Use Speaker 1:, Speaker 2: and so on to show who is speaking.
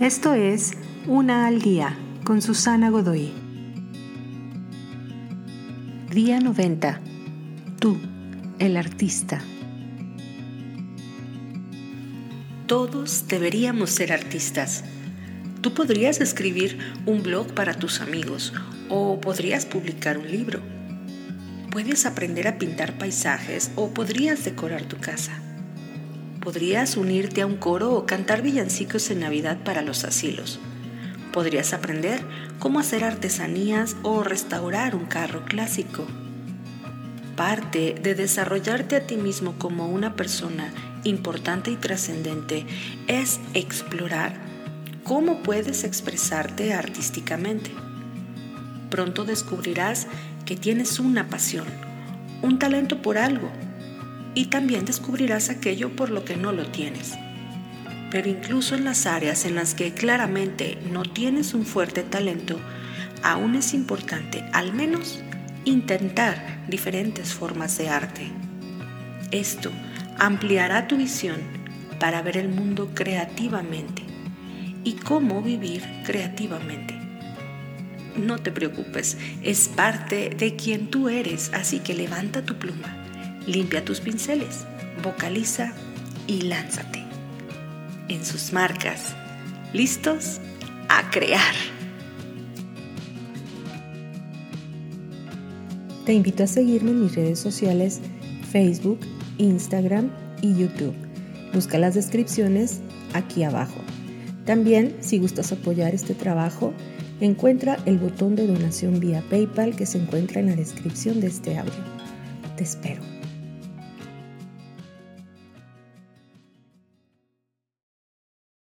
Speaker 1: Esto es Una al Día con Susana Godoy. Día 90. Tú, el artista.
Speaker 2: Todos deberíamos ser artistas. Tú podrías escribir un blog para tus amigos o podrías publicar un libro. Puedes aprender a pintar paisajes o podrías decorar tu casa. Podrías unirte a un coro o cantar villancicos en Navidad para los asilos. Podrías aprender cómo hacer artesanías o restaurar un carro clásico. Parte de desarrollarte a ti mismo como una persona importante y trascendente es explorar cómo puedes expresarte artísticamente. Pronto descubrirás que tienes una pasión, un talento por algo y también descubrirás aquello por lo que no lo tienes. Pero incluso en las áreas en las que claramente no tienes un fuerte talento, aún es importante al menos intentar diferentes formas de arte. Esto ampliará tu visión para ver el mundo creativamente y cómo vivir creativamente. No te preocupes, es parte de quien tú eres, así que levanta tu pluma Limpia tus pinceles, vocaliza y lánzate. En sus marcas, listos a crear.
Speaker 1: Te invito a seguirme en mis redes sociales Facebook, Instagram y YouTube. Busca las descripciones aquí abajo. También, si gustas apoyar este trabajo, encuentra el botón de donación vía PayPal que se encuentra en la descripción de este audio. Te espero.